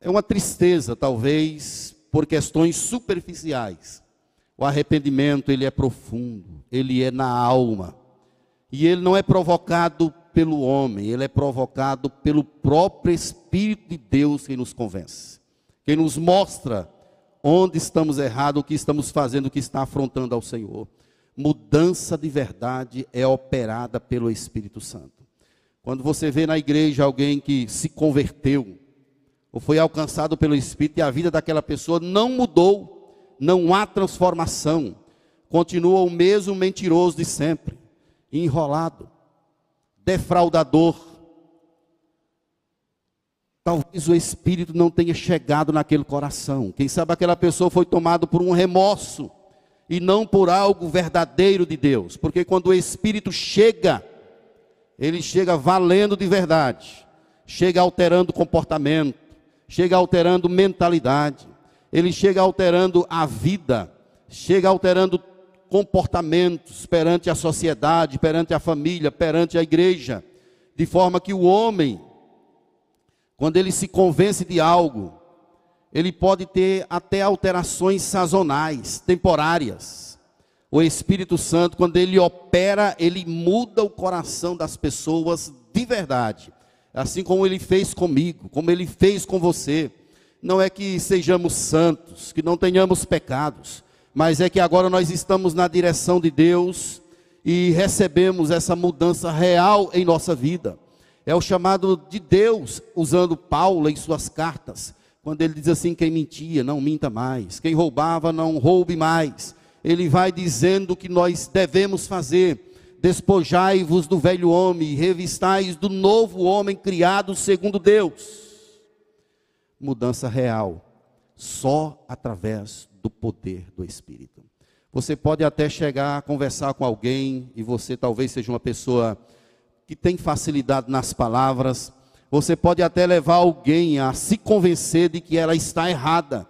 É uma tristeza, talvez, por questões superficiais. O arrependimento, ele é profundo, ele é na alma. E ele não é provocado pelo homem, ele é provocado pelo próprio Espírito de Deus que nos convence, que nos mostra onde estamos errados, o que estamos fazendo, o que está afrontando ao Senhor. Mudança de verdade é operada pelo Espírito Santo. Quando você vê na igreja alguém que se converteu, foi alcançado pelo Espírito e a vida daquela pessoa não mudou, não há transformação, continua o mesmo mentiroso de sempre, enrolado defraudador. Talvez o Espírito não tenha chegado naquele coração. Quem sabe aquela pessoa foi tomada por um remorso e não por algo verdadeiro de Deus. Porque quando o Espírito chega, ele chega valendo de verdade, chega alterando comportamento, chega alterando mentalidade, ele chega alterando a vida, chega alterando comportamentos perante a sociedade, perante a família, perante a igreja, de forma que o homem, quando ele se convence de algo, ele pode ter até alterações sazonais, temporárias. O Espírito Santo, quando ele opera, ele muda o coração das pessoas de verdade. Assim como ele fez comigo, como ele fez com você. Não é que sejamos santos, que não tenhamos pecados, mas é que agora nós estamos na direção de Deus e recebemos essa mudança real em nossa vida. É o chamado de Deus, usando Paulo em suas cartas, quando ele diz assim: quem mentia, não minta mais, quem roubava, não roube mais. Ele vai dizendo o que nós devemos fazer. Despojai-vos do velho homem, revistais do novo homem criado segundo Deus. Mudança real, só através do poder do Espírito. Você pode até chegar a conversar com alguém, e você talvez seja uma pessoa que tem facilidade nas palavras. Você pode até levar alguém a se convencer de que ela está errada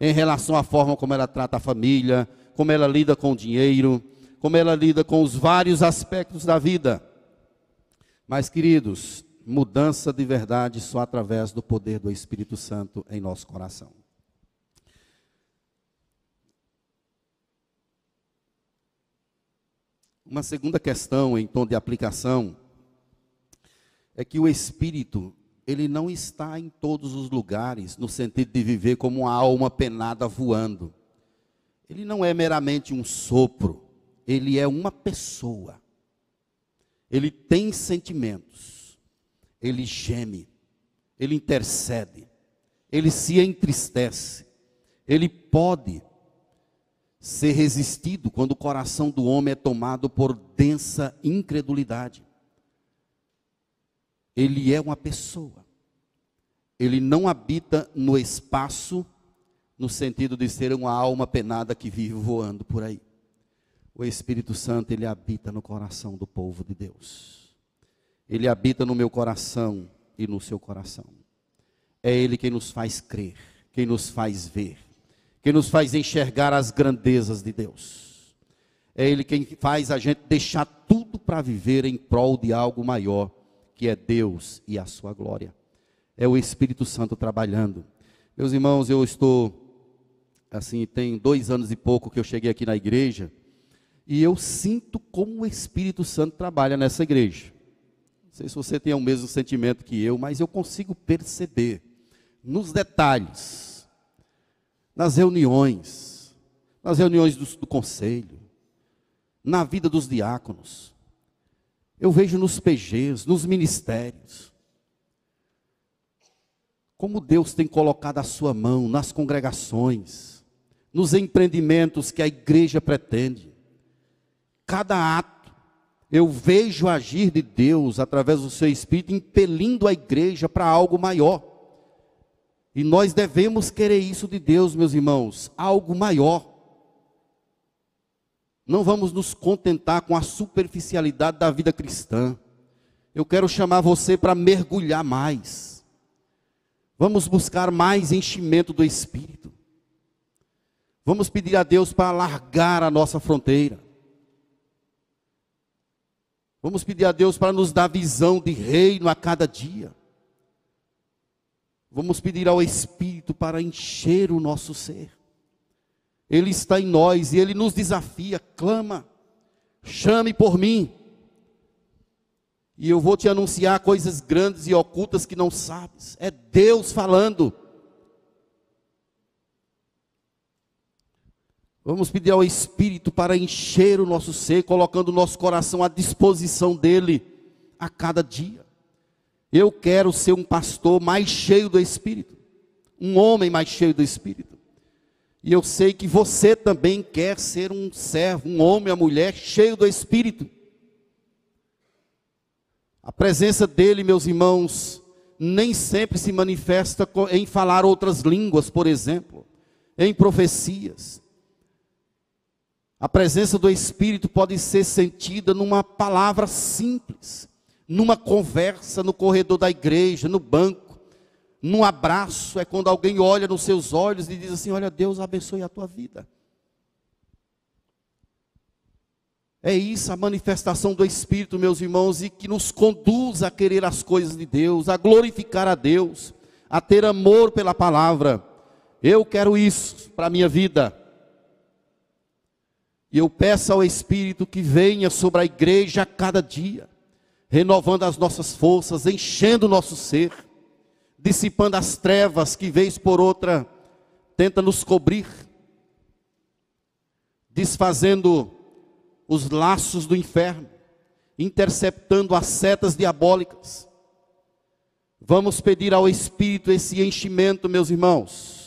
em relação à forma como ela trata a família, como ela lida com o dinheiro, como ela lida com os vários aspectos da vida. Mas, queridos, mudança de verdade só através do poder do Espírito Santo em nosso coração. Uma segunda questão em tom de aplicação é que o espírito, ele não está em todos os lugares no sentido de viver como uma alma penada voando. Ele não é meramente um sopro, ele é uma pessoa. Ele tem sentimentos. Ele geme, ele intercede, ele se entristece. Ele pode ser resistido quando o coração do homem é tomado por densa incredulidade. Ele é uma pessoa. Ele não habita no espaço no sentido de ser uma alma penada que vive voando por aí. O Espírito Santo, ele habita no coração do povo de Deus. Ele habita no meu coração e no seu coração. É ele quem nos faz crer, quem nos faz ver que nos faz enxergar as grandezas de Deus. É Ele quem faz a gente deixar tudo para viver em prol de algo maior, que é Deus e a sua glória. É o Espírito Santo trabalhando. Meus irmãos, eu estou, assim, tem dois anos e pouco que eu cheguei aqui na igreja, e eu sinto como o Espírito Santo trabalha nessa igreja. Não sei se você tem o mesmo sentimento que eu, mas eu consigo perceber nos detalhes nas reuniões, nas reuniões do, do conselho, na vida dos diáconos. Eu vejo nos PGs, nos ministérios, como Deus tem colocado a sua mão nas congregações, nos empreendimentos que a igreja pretende. Cada ato, eu vejo agir de Deus através do seu Espírito, impelindo a igreja para algo maior. E nós devemos querer isso de Deus, meus irmãos, algo maior. Não vamos nos contentar com a superficialidade da vida cristã. Eu quero chamar você para mergulhar mais. Vamos buscar mais enchimento do Espírito. Vamos pedir a Deus para alargar a nossa fronteira. Vamos pedir a Deus para nos dar visão de reino a cada dia. Vamos pedir ao Espírito para encher o nosso ser. Ele está em nós e ele nos desafia, clama, chame por mim. E eu vou te anunciar coisas grandes e ocultas que não sabes. É Deus falando. Vamos pedir ao Espírito para encher o nosso ser, colocando o nosso coração à disposição dele a cada dia. Eu quero ser um pastor mais cheio do Espírito, um homem mais cheio do Espírito. E eu sei que você também quer ser um servo, um homem, uma mulher cheio do Espírito. A presença dele, meus irmãos, nem sempre se manifesta em falar outras línguas, por exemplo, em profecias. A presença do Espírito pode ser sentida numa palavra simples, numa conversa no corredor da igreja, no banco, num abraço, é quando alguém olha nos seus olhos e diz assim: Olha, Deus abençoe a tua vida. É isso a manifestação do Espírito, meus irmãos, e que nos conduz a querer as coisas de Deus, a glorificar a Deus, a ter amor pela palavra. Eu quero isso para a minha vida. E eu peço ao Espírito que venha sobre a igreja a cada dia renovando as nossas forças, enchendo o nosso ser, dissipando as trevas que, vez por outra, tenta nos cobrir, desfazendo os laços do inferno, interceptando as setas diabólicas. Vamos pedir ao Espírito esse enchimento, meus irmãos.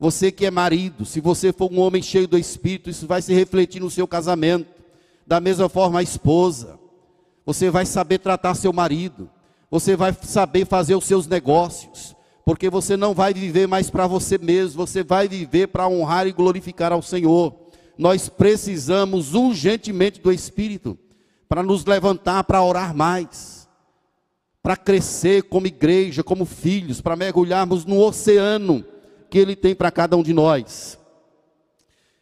Você que é marido, se você for um homem cheio do Espírito, isso vai se refletir no seu casamento. Da mesma forma, a esposa. Você vai saber tratar seu marido, você vai saber fazer os seus negócios, porque você não vai viver mais para você mesmo, você vai viver para honrar e glorificar ao Senhor. Nós precisamos urgentemente do Espírito para nos levantar, para orar mais, para crescer como igreja, como filhos, para mergulharmos no oceano que Ele tem para cada um de nós.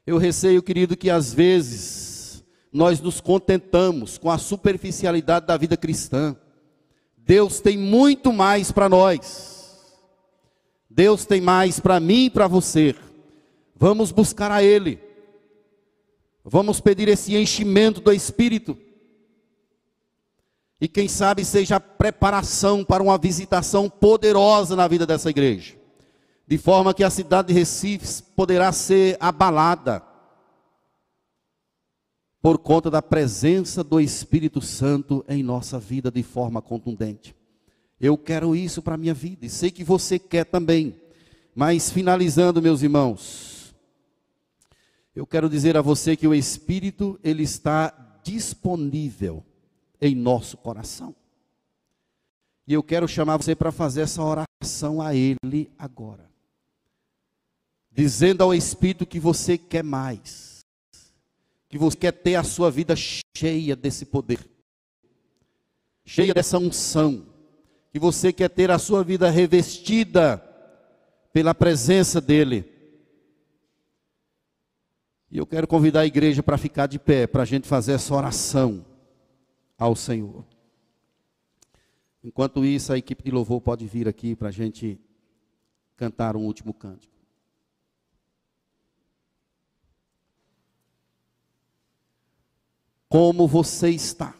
Eu receio, querido, que às vezes nós nos contentamos com a superficialidade da vida cristã, Deus tem muito mais para nós. Deus tem mais para mim e para você. Vamos buscar a Ele. Vamos pedir esse enchimento do Espírito. E quem sabe seja a preparação para uma visitação poderosa na vida dessa igreja. De forma que a cidade de Recife poderá ser abalada por conta da presença do Espírito Santo em nossa vida de forma contundente. Eu quero isso para a minha vida e sei que você quer também. Mas finalizando, meus irmãos, eu quero dizer a você que o Espírito ele está disponível em nosso coração. E eu quero chamar você para fazer essa oração a Ele agora. Dizendo ao Espírito que você quer mais. Que você quer ter a sua vida cheia desse poder. Cheia dessa unção. Que você quer ter a sua vida revestida pela presença dEle. E eu quero convidar a igreja para ficar de pé, para a gente fazer essa oração ao Senhor. Enquanto isso, a equipe de louvor pode vir aqui para a gente cantar um último cântico. Como você está?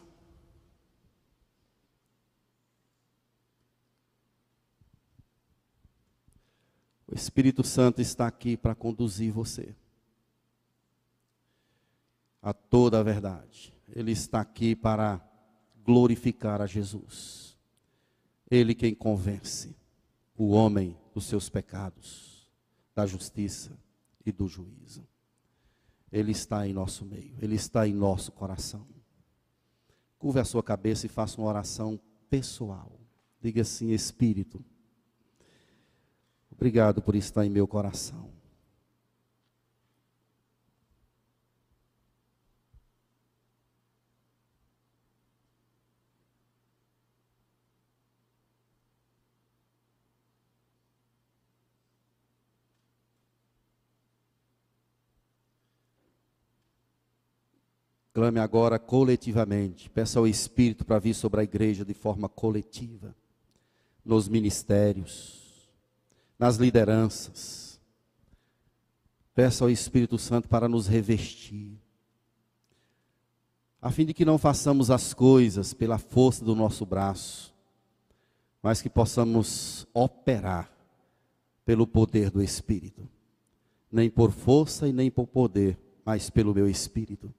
O Espírito Santo está aqui para conduzir você a toda a verdade. Ele está aqui para glorificar a Jesus. Ele quem convence o homem dos seus pecados, da justiça e do juízo. Ele está em nosso meio, ele está em nosso coração. Curve a sua cabeça e faça uma oração pessoal. Diga assim: Espírito, obrigado por estar em meu coração. Clame agora coletivamente. Peça ao Espírito para vir sobre a igreja de forma coletiva, nos ministérios, nas lideranças. Peça ao Espírito Santo para nos revestir, a fim de que não façamos as coisas pela força do nosso braço, mas que possamos operar pelo poder do Espírito. Nem por força e nem por poder, mas pelo meu Espírito.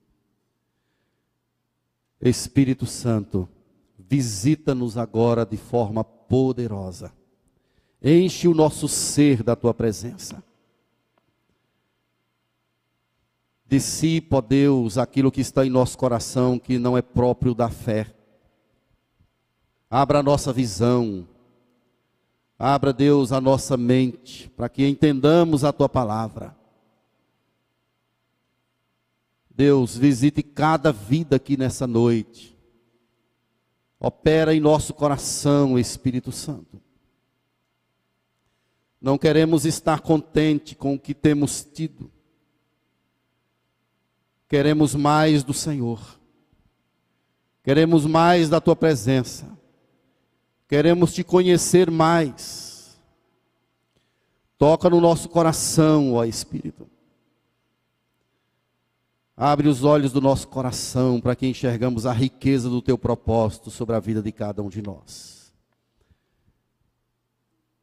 Espírito Santo, visita-nos agora de forma poderosa. Enche o nosso ser da tua presença. Dissipa, ó Deus, aquilo que está em nosso coração que não é próprio da fé. Abra a nossa visão. Abra, Deus, a nossa mente, para que entendamos a tua palavra. Deus, visite cada vida aqui nessa noite. Opera em nosso coração, Espírito Santo. Não queremos estar contente com o que temos tido. Queremos mais do Senhor. Queremos mais da tua presença. Queremos te conhecer mais. Toca no nosso coração, ó Espírito. Abre os olhos do nosso coração para que enxergamos a riqueza do teu propósito sobre a vida de cada um de nós.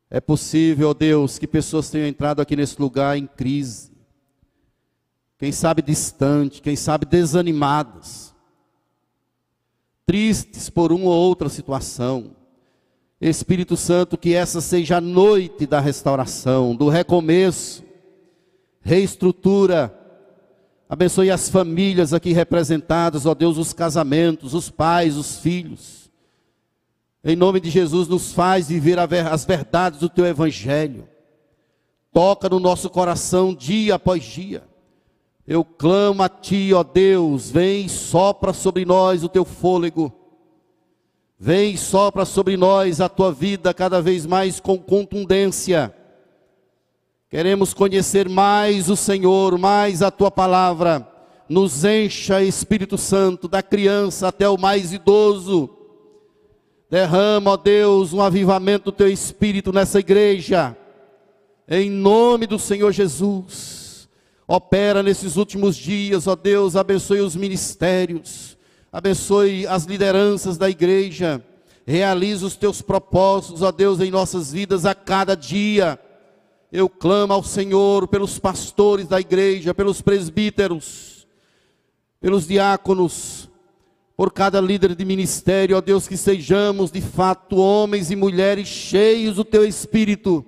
É possível, ó Deus, que pessoas tenham entrado aqui nesse lugar em crise. Quem sabe distante, quem sabe desanimadas. Tristes por uma ou outra situação. Espírito Santo, que essa seja a noite da restauração, do recomeço, reestrutura, Abençoe as famílias aqui representadas, ó Deus, os casamentos, os pais, os filhos. Em nome de Jesus, nos faz viver as verdades do teu evangelho. Toca no nosso coração dia após dia. Eu clamo a ti, ó Deus, vem e sopra sobre nós o teu fôlego. Vem e sopra sobre nós a tua vida cada vez mais com contundência Queremos conhecer mais o Senhor, mais a tua palavra. Nos encha, Espírito Santo, da criança até o mais idoso. Derrama, ó Deus, um avivamento do teu espírito nessa igreja. Em nome do Senhor Jesus. Opera nesses últimos dias, ó Deus, abençoe os ministérios, abençoe as lideranças da igreja. Realiza os teus propósitos, ó Deus, em nossas vidas a cada dia. Eu clamo ao Senhor pelos pastores da igreja, pelos presbíteros, pelos diáconos, por cada líder de ministério, ó Deus, que sejamos de fato homens e mulheres cheios do teu espírito,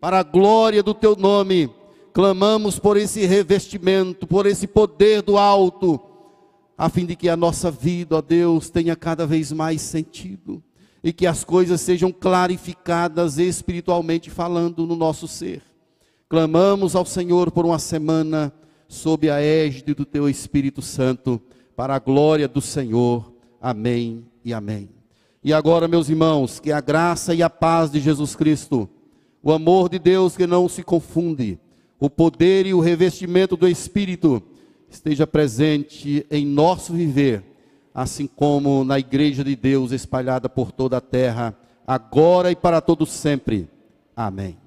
para a glória do teu nome. Clamamos por esse revestimento, por esse poder do alto, a fim de que a nossa vida, ó Deus, tenha cada vez mais sentido e que as coisas sejam clarificadas espiritualmente falando no nosso ser. Clamamos ao Senhor por uma semana sob a égide do teu Espírito Santo para a glória do Senhor. Amém e amém. E agora, meus irmãos, que a graça e a paz de Jesus Cristo, o amor de Deus que não se confunde, o poder e o revestimento do Espírito esteja presente em nosso viver, assim como na igreja de Deus espalhada por toda a terra, agora e para todo sempre. Amém.